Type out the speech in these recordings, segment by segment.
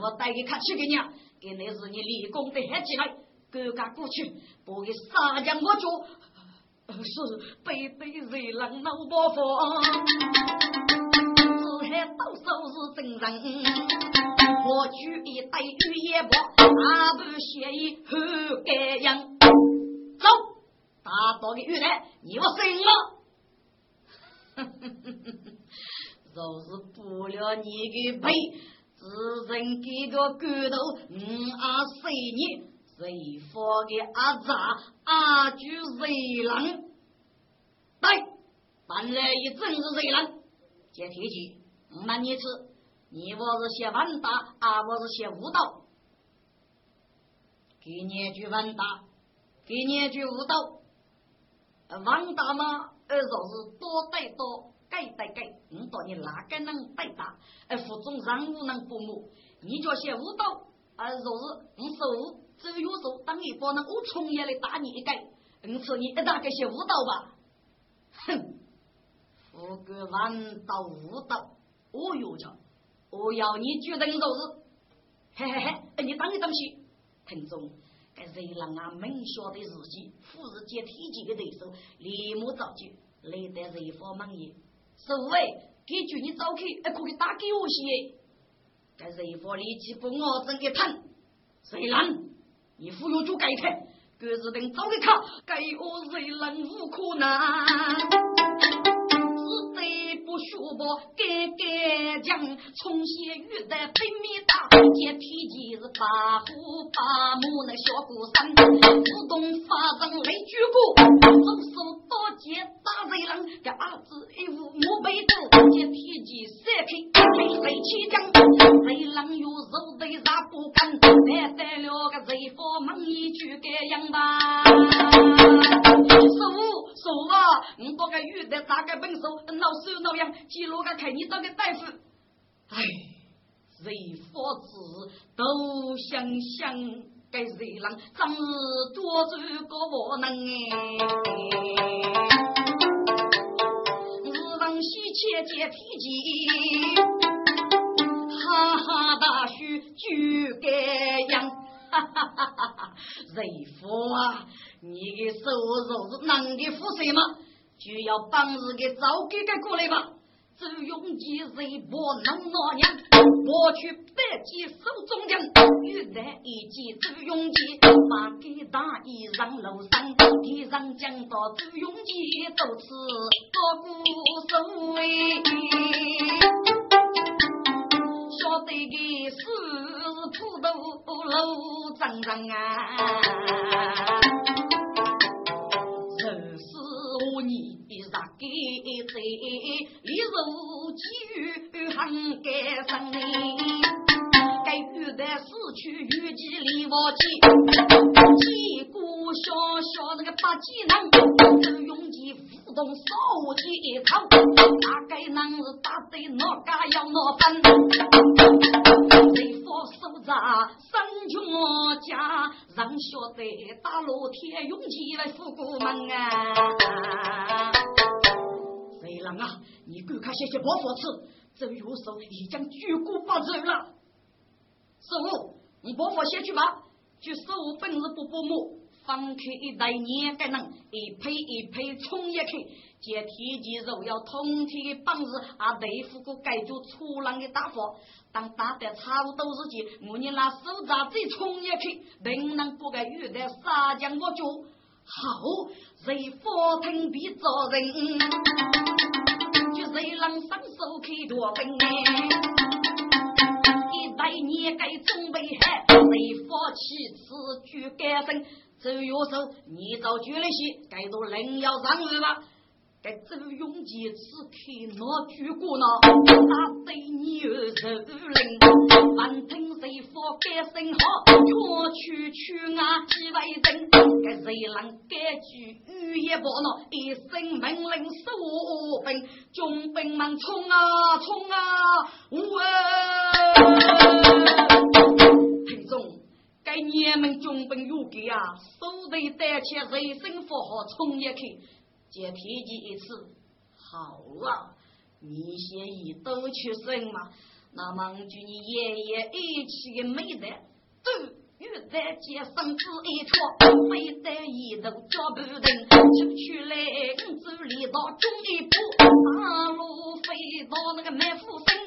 我带给看去给你，给那是你立功的喊起来，各家过去，不给杀将我做，是背对谁让闹包袱，只喊到手是真人，我举一袋雨也薄，阿不写一后该样，走，大刀的玉来，你我胜了。若是不了你的背，只剩给个骨头，嗯啊谁你谁发的阿杂阿举谁人？对，本来一正是谁人？接天机，我问你次，你我是学文大，啊我是学武道？给你一句文大，给你一句武道。王大妈。而若是多带多，改带改，你到你哪个能带大？而服从任务能父母，你叫些舞蹈，而若是你手只有手，当一帮人我从也来打你一改，因此你一打这些舞蹈吧，哼！不个玩到舞蹈，我有着，我要你决定若是，嘿嘿嘿，你当一东西，听众。谁让俺明晓的自己，富士接体检的对手，立马召集，来得谁方忙也？所谓给住你早去，还可以打给我些。该谁方力气不我真一疼，谁让你忽悠就该疼，各自等早一卡，该我谁让无可难。不学吧，改改讲，从前遇到北面大，见体积是八虎八母那小姑山，自动发生雷举过，左手刀剑打贼人，这儿子你多个遇的咋个本手，闹手闹样，记录个看你找个大夫。哎，谁佛子都想想，该谁让张日多做个无能哎。日上西切接体机，哈哈大树举盖样，哈哈哈哈哈，谁佛啊？你的收入是男的付税吗？就要帮日给早给给过来吧。周永吉谁不能拿娘？我去百计手中将，遇来一计周永吉，把给大衣让楼上，地上讲到周永吉，都是多孤守哎。晓得的是土豆楼长长啊。给贼，李如基很该生，该遇的死去遇计李王基，几股小小那个八技能，周永吉互动手机一套，大概能是打得哪家要哪分，贼方手札三穷家，让晓得大罗天永吉来富过门啊。郎啊，你赶快谢谢伯父吃，周有手已将举国不走了。师傅，你伯父先去吧。就师傅本日不伯母，放开一袋年羹人，一配一配冲一口，见天机肉要通体的帮日，啊，对付个盖住粗浪的大火。当打得差不多时间，我你拿手扎再冲一口，能能不该遇得杀将我就好，谁佛听必做人。就谁能伸手去夺兵？一代年该准备好，谁发起此举改正？周元寿，你早决了些，该做人要上路吧？该周永吉此刻那举过呢？他对你儿受令，凡听谁佛该生好，全去去啊几位人？该谁能该句语言不孬？一声命令收兵，军兵们冲啊冲啊！喂，听众，该年们军兵有给啊，手头担起人生佛号冲一去。接天机一次，好啊，你先以都去生嘛，那么就你爷爷一起的没得都。又在街上子一撮，非在一头脚不停。出去来，五走里到中一步，大路飞到那个满腹生。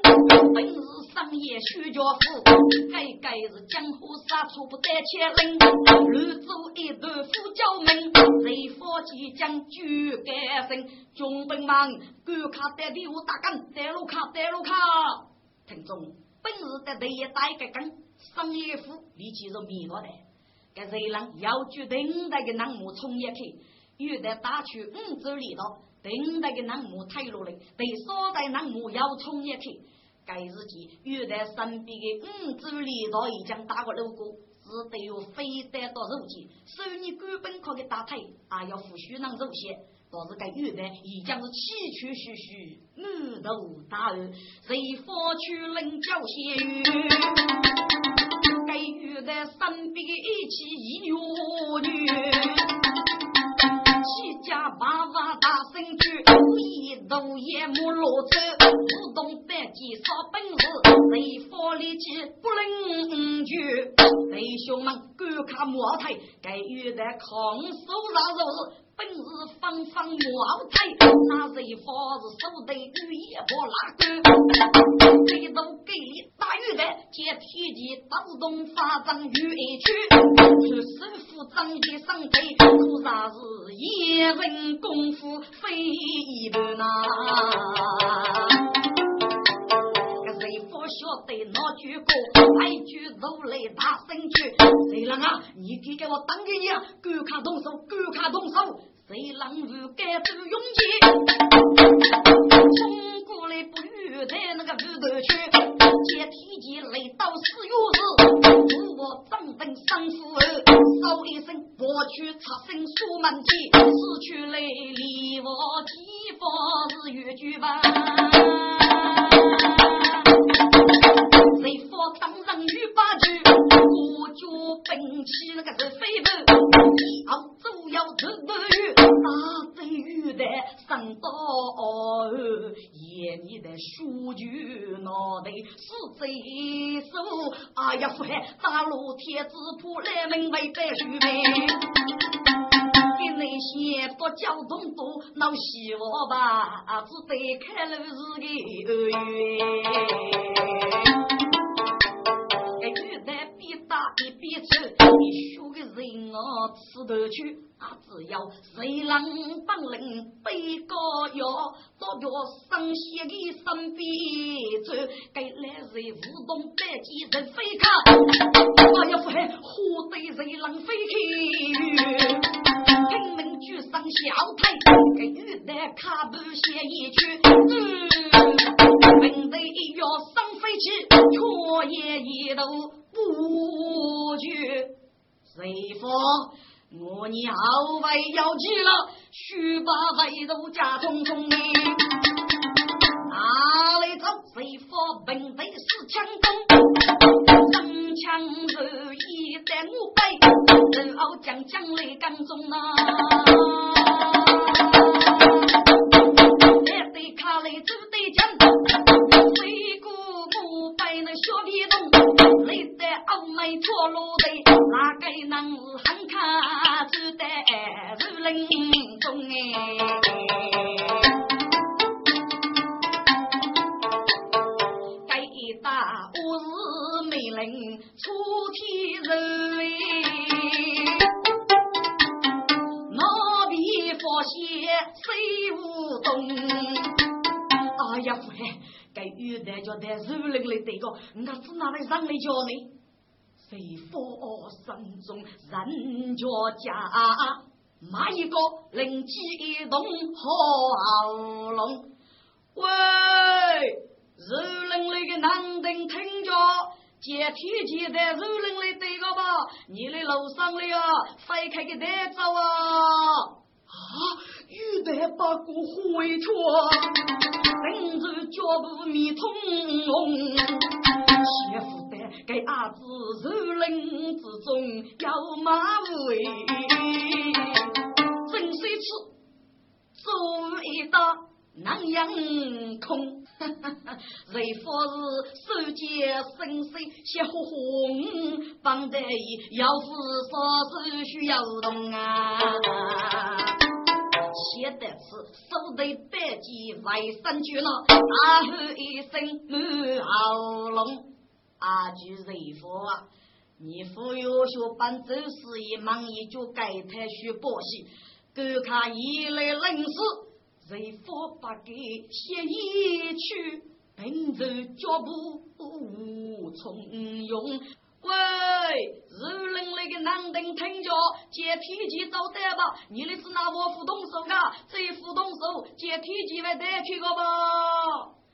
本是商业徐家富，该该是江湖杀出不得千人。乱走一段呼叫门，贼佛即将举杆身。军兵们，赶卡带队伍打干，带路卡带路卡。听众，本是的队也打一个根。商业府立即就迷落的，这热浪要举等待个南木冲一去，有的打去五洲里头，等待个南木退落来，对所在南木要冲一去。该日期有的身边的五洲里头已经打过路过，只得有非得到肉鸡，收你根本可给打退，还要付许能肉些。倒是该有的已经是气喘吁吁，满头大耳，谁方去棱角鲜鱼？该遇在身边的一起一女女，西家娃娃大声去，一头也莫落走，不动百计啥本事，谁发力气不能拒。弟兄们，观看茅台，该遇在抗手上肉本是方方茅台，那谁方是手对雨也不拉钩，这都给力。大鱼的借体积不动发张鱼去，出师傅张的上腿，可啥是一人功夫非一般呐？晓得那句歌？来句如雷大声句，谁人啊？你给给我当给你，赶快动手，赶快动手！谁让如该走勇气？冲过来不遇在那个屋头去。借天机来到四月日，我张灯三虎儿，扫一声我去插身锁门前，死去来离我几方是越剧吧？手，哎呀，父海大路天子铺来门外摆书呗，给那些不交通多闹希望吧，只得开路是个二吃得去啊！只要谁能帮人背个药，到着生血的身边走，该来人无动百计人飞卡，哎呀，不还火对谁能飞去？拼命举上小台，给玉带卡布写一句，嗯，本队要上飞机，却也一头。不惧，谁说我娘为要急了，须把为奴家匆匆的哪里走？谁说本队是强攻，真枪如意在我背，日后将将来刚中啊！来对卡来走对枪，欧美错路的，哪个能是很卡走得如林中哎？该打我是美人出天人哎，那边发现谁无动？哎呀，父嘿，该玉带叫带如林来对个，我只拿来让你叫呢？谁佛山中人家家，买一个灵机一动好龙。喂，如林来个男丁听着，接天接的如林来对个吧？你的楼上的啊，飞开个带走啊！啊，玉带把锅回错。跟着脚步迷通红，媳妇的给阿子如林之中要马尾，真谁吃做一道南阳空。谁佛是手接生死血红，帮得意要是说是需要动啊。写得是手头百计外三句了，大喝一声满喉咙。阿句谁佛啊？你忽悠学办走事一忙一脚盖太虚报喜，狗看一来冷死，谁佛不给写一曲，奔走脚步无从容。喂，如人那个男人听着，借梯级招待吧？你的是拿我互动手啊？这互动手借体积会得去个吧？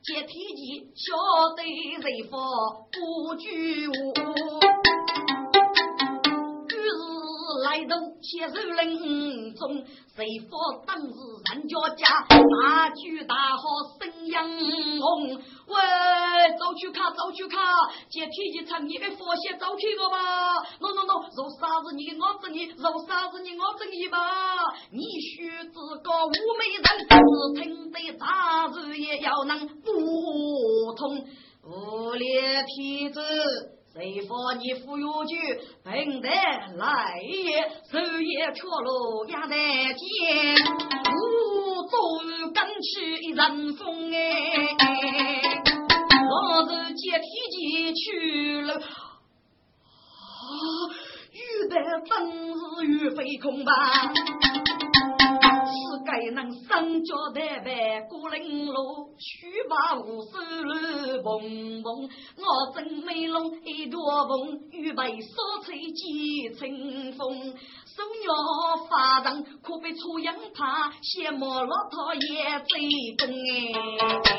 借梯级晓得谁佛不惧我。来到千手人中，谁佛当日人家家，大举大号声扬红。喂，走去看，走去看，接天一场，你给佛仙走去个吧？no no no，肉啥子你我整你，肉啥子你我整你吧？你须知个武美人，只听得杂日也要能不通，无列天子。谁说你富有句，本得来也，手也却路压得尖，无足敢去一人风哎，我是接天机去了，啊，遇得真是遇非空吧。该能三脚台白过林路，须把无手乱蓬蓬。我正美龙一朵红，玉佩烧翠几春风。手鸟发长，可被出阳怕，羡慕骆驼也最公哎。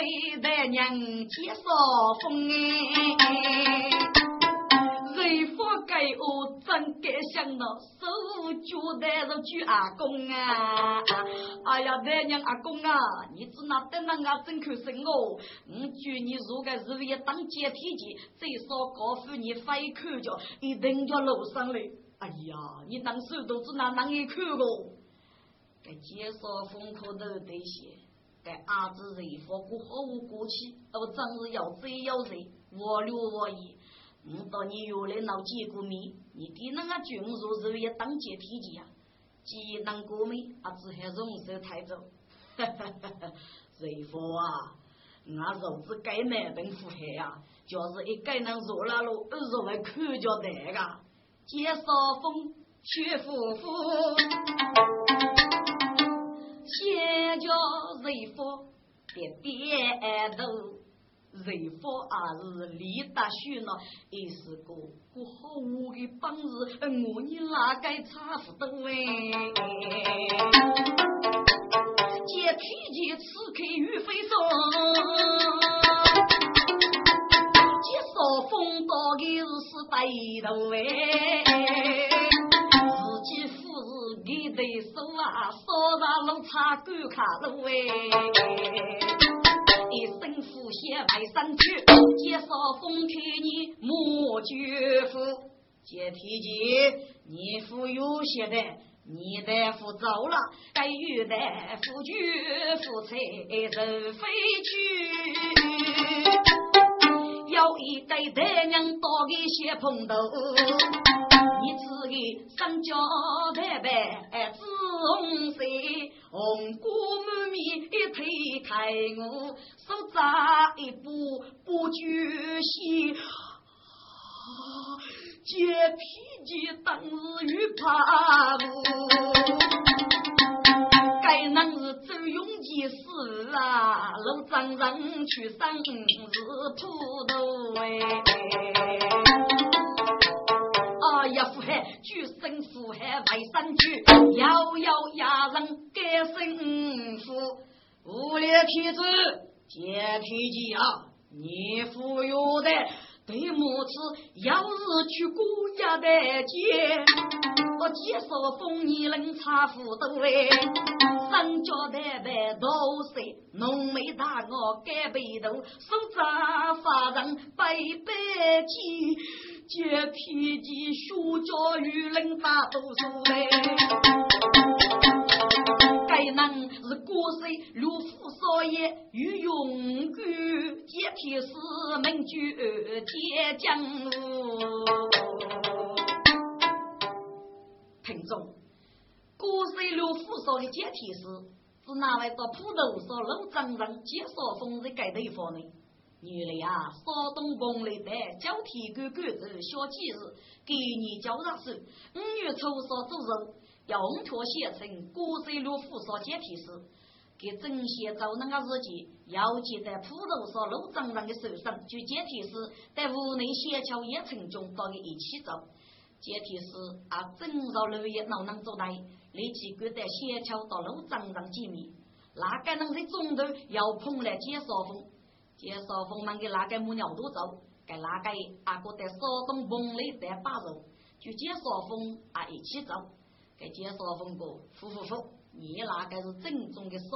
高辈的娘接少风哎，人佛该我真该想到手脚的是举阿公啊！哎呀，大娘阿公啊，你只拿等那个真口生哦！我祝你如果日夜当接体检，最少告诉你发一口叫一定要路上来。哎呀，你当手都只拿那一口哦！该介绍风口都得些。该阿子人佛过好无过去，我真是要贼要贼，我六我一。唔到你原来闹见过面，你给那个军入日也当接体检啊？既能过面，阿子还容手抬走。哈哈哈哈人佛啊，俺肉子该难等腹黑啊，就是一该能入了路，入来看着得个，接少风，去夫妇。先叫人佛别点头，人佛还是李大勋了，一是个过好我的本事，我你哪该差不多哎？借天机刺客与飞松，接少风到的是带头哎。你的手啊，扫上路插狗卡路哎！一身虎血外山去，介绍风开你莫绝夫。接体姐，你夫有些的，你大夫走了，该与大夫绝夫才人飞去。要一对大娘多给些碰头。你自己身家太白，紫红色，红果满面一推开我，手扎一步不举膝，接脾气当日与怕不，该能是走勇气事啊，路长人去生是土豆哎。啊呀！富海，举身富海为山举，遥遥压人该胜负。无列天子，接天机啊！你富有的对母子，要是去姑家的街，我介绍封你能差不多嘞。人家代代都是浓眉大眼盖背头，手扎法人白白鸡，接脾气学教育人大多数嘞。该人是国师陆府少爷，与永固接天师名居接江听众。国师刘府少的接天师是哪位到普头上老丈人接少风的盖地方呢？原来啊，山东彭里的交替官官子小几日，给你交上手，五月初三做肉，要红条写成国师刘府上接天师，给正写走那个日记，要记在普头上老丈人的手上，就接天师在屋内写桥也成中，到一起走。接天师啊，正朝六月闹能做代。立即赶在仙桥到路张上见面，那个人在中途要碰来接少风，接少峰忙给那个母鸟都走，给那个阿哥在山东棚里在把肉，就接少峰啊一起走，给接少峰哥，呼呼呼，你那个是正宗的少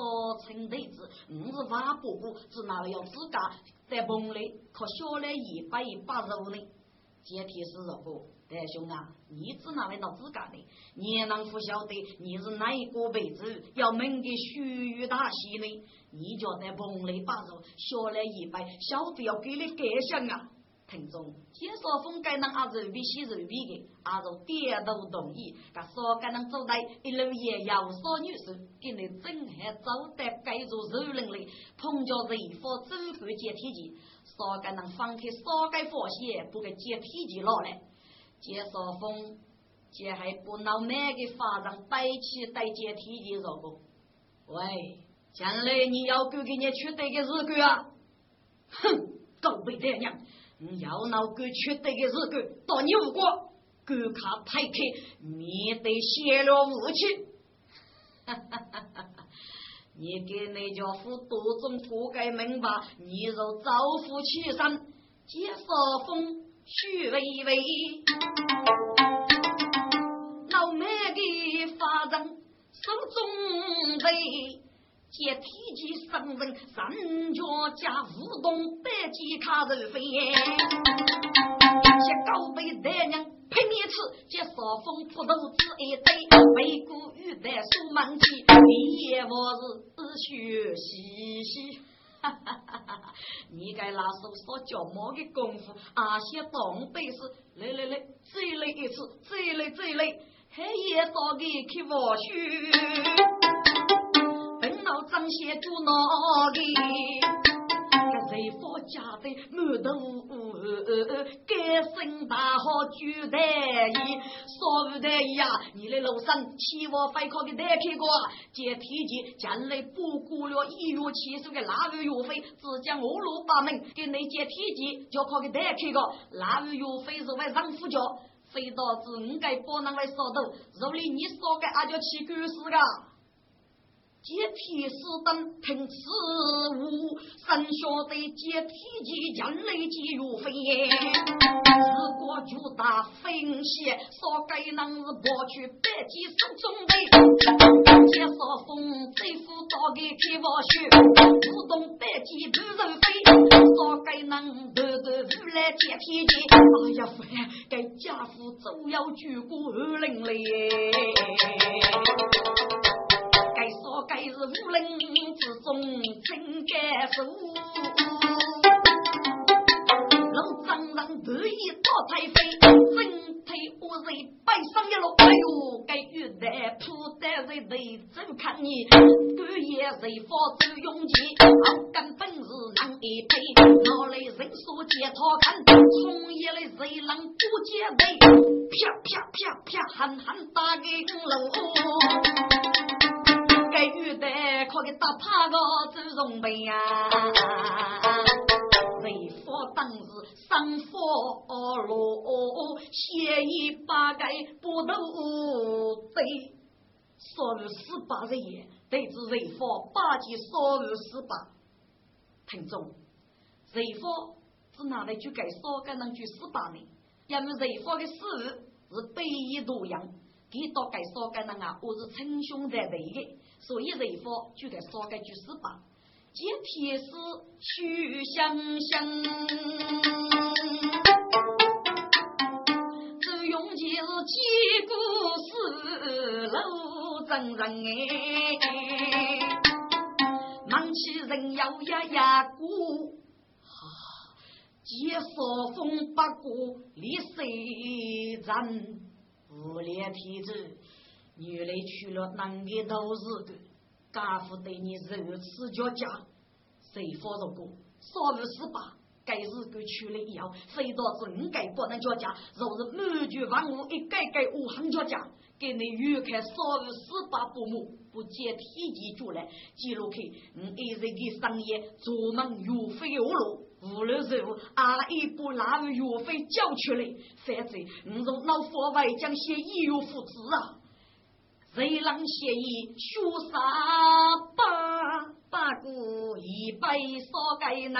城弟子，我是瓦伯伯，只哪里要自家在棚里可小来一把一把肉呢？接天是肉不？大兄啊，你只哪位到自家的？你能不晓得你是哪一个辈子要门给虚与大喜呢？你就在棚里把肉削了一百，晓得要给你改想啊！听众，介绍风该能阿肉比西肉比的，阿肉点都同意。他说该能做在一路也要少女士，给你正还走得该做肉人的，碰着人佛走过接体机，说该能放开少该发现，不给接体机拿来。介绍风，这还不闹每个法上摆起带接体的肉不？喂，将来你要给给你取得个日干啊？哼，狗背爹娘，你要闹给取得个日干，到你无果，狗卡派克，面对泄露武器。哈哈哈哈！你给那家伙多种铺盖明白，你若招呼起身，介绍风。许巍巍，老妹的法人手中背，借天机生人三脚加舞动百几卡肉飞，些高背大娘拼面吃，借少风扑头子一堆，背骨玉带数满起，你也我是学嘻嘻。哈哈哈哈哈！你该拿手说脚毛的功夫，阿些东北是来来来，再来一次，再来再来，黑夜到给去我去，本老张些住哪里？谁发家的满头该生大好就得意，少不得呀！你的楼上期望非靠的单开过，接体检将来不过了一月七十的腊月月费，只讲五路八门，给你接体检就靠个单开过，腊月月费是为上副教，非导致你该不能来烧的，如你你烧个阿叫起官司个。接天师等听此物，神晓得接天机将来即如飞。如果巨大分析，少该能是博取百计手中的。接少风最富早给开发学，自动百计不人飞。少该能偷偷出来接天机。哎呀，夫人，该家父总要举过二零嘞。该是武林之中真干手，老丈人得意多太妃，身体我人背上一路。哎呦，该玉带铺在人头，怎看你？半夜谁发走勇气？好干本事难一倍，哪来人说借他看？从夜来谁能不戒备？啪啪啪啪，狠狠打给楼。该玉带可给打趴个周荣备呀，为佛当日上佛罗，写一八盖不斗对，少于十八日夜，对子为佛八级少于十八。听众，为佛是哪来就该少个能去十八呢？因为为佛的事是北一多阳。给到该少个人啊，我是称兄在内的，所以人方就该少个就是吧。今天是许香香，这用的是几故事楼真人哎，忙起人要呀呀鼓，借扫风八股立谁人？无脸天子，原来娶了男的都是？个。家父对你如此叫家，谁发如果少于十八，该日个娶了以后，非到应该不能叫家。若是满卷万物一改改无行叫家，给你预看少于十八父母不接体积出来，记录去，你一日的商业做梦岳飞下路，无论如何阿一不拉岳飞叫出来，反正你从老佛外将些义有父子啊。贼狼协议，血杀八八个一百少个人，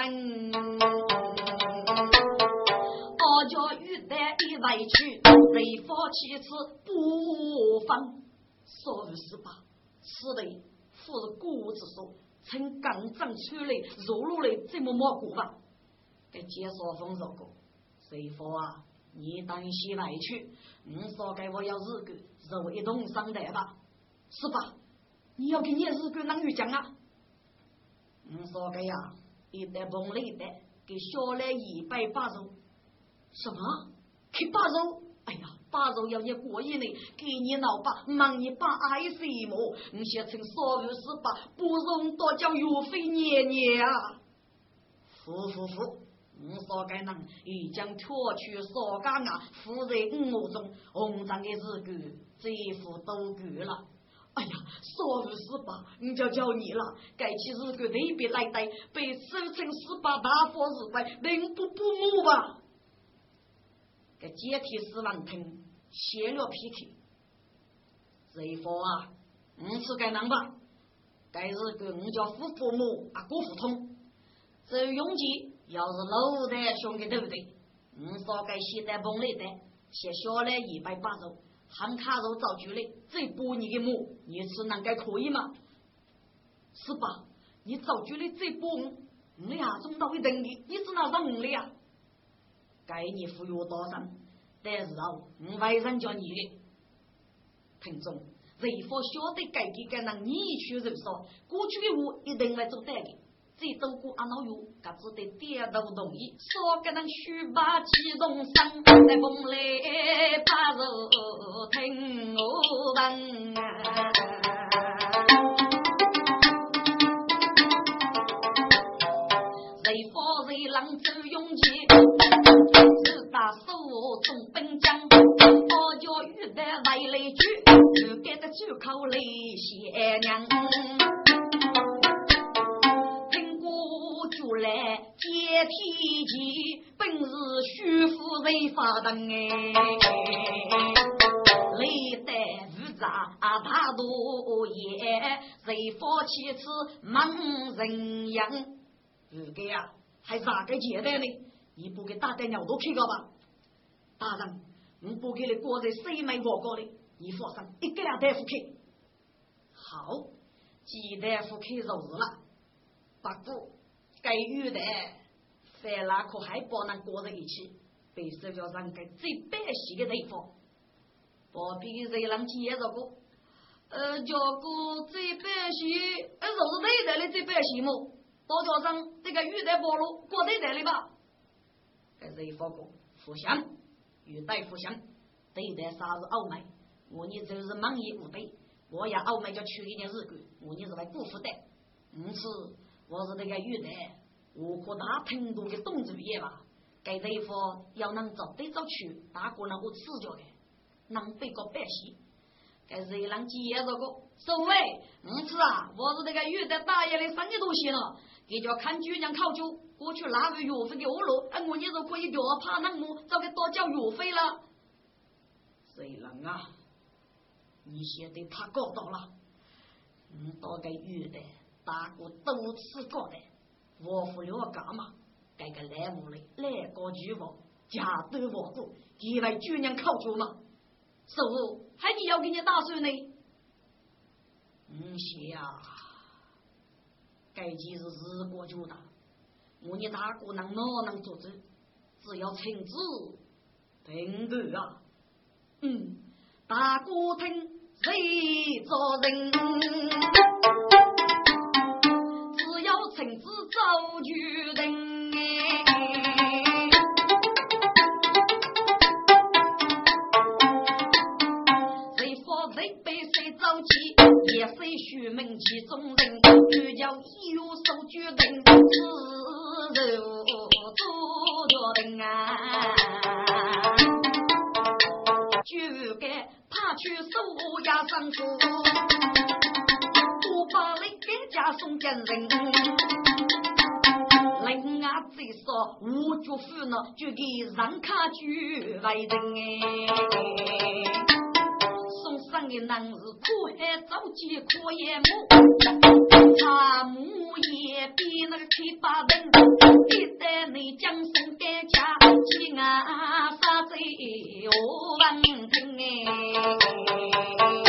大家玉带一外去，贼夫妻子不放，少于十八，此类富是古之说，趁刚正出来，入入来这么蘑菇吧？给介绍风说过，贼夫啊，你当西外去，你说给我要日干。肉一同上台吧，是吧？你要给你日干啷个讲啊？你说个呀，一袋崩了一袋，给小来一百八肉。什么？给八肉？哎呀，八肉要你过瘾呢，给你老爸忙你把爱什么？你先成少于十八，不容多叫岳飞年年啊！呼呼呼！五少该人已将脱去少干啊，附在五目中红帐的日子，这副都够了。哎呀，少于十八，你就叫你了。该起日子特别来带，被收成十八大佛日在，能不不母吧？该阶梯死亡听，泄了脾气。这一佛啊，五次该能吧？该日子我叫父父母啊，过父通，这永吉。要是老的兄弟对不对？你少该现在崩来的，先下来一百八十，喊卡肉造出来，再补你的母，你吃能该可以吗？是吧？你造出来再补我，我俩中到一等的，你只能让我了呀？该你服药多少？但是啊，我为人叫你的听众，谁否晓得该给该让你去人说，过去的我一定会做对的。最多过阿老哟，各自的点头同意，说给人须把激动声，在风来把肉听我问。谁发谁浪走勇气，自打手中兵将，我叫玉带外来去，就给他出口来谢娘。天机，本是虚夫人发动哎，历代复杂大多也，谁发起此猛人样？不给啊，还咋个简单呢？你不给大胆鸟都去个吧？大人，我不给你过在谁没过过的？你放心，一个两大夫去。好，几大夫去就是了，不过。该有的，反那可还不能过在一起，被社交上个最白皙的地方。不比热浪接着过，呃，叫个最白皙，呃，就是对待的最白皙么？大桥上这个玉带暴露，过对待的吧？该是一发过，互相玉带互相对待啥子傲慢？我你就是忙也无对，我要傲慢就取一点日干，我你是为辜负的，因此。我是那个玉带，我可大程度的动作也吧。该地方要能找对找去，大个能够持久的，能被个百姓。该是一浪接着个，所谓唔是啊，我是那个玉带大爷的生意都行了，你叫看姑娘考究，过去拿个药费给我了，哎，我你说可以叫怕那么，找个多交药费了。谁人啊？你现在他搞到了，你到个玉带。大哥多次搞的，我付了干嘛？这个来屋里来个举报，家都我过，几位姑娘靠住吗？师傅，还你要给你打算呢？不行啊，该件是日国主大，我你大哥能哪能做主？只要亲自听个啊，嗯，大哥听谁做人？只要亲自做决定。谁发谁背谁着急，也谁虚名其中人，就叫有手决定，自肉。人啊，就该他去收押上书，我把你给家送给人。人啊，最少我祝福呢，就给让卡去为人哎。送上的男是苦海着急苦也母，他母也比那个七八人，一代内将生改嫁，妻啊杀贼我闻听哎。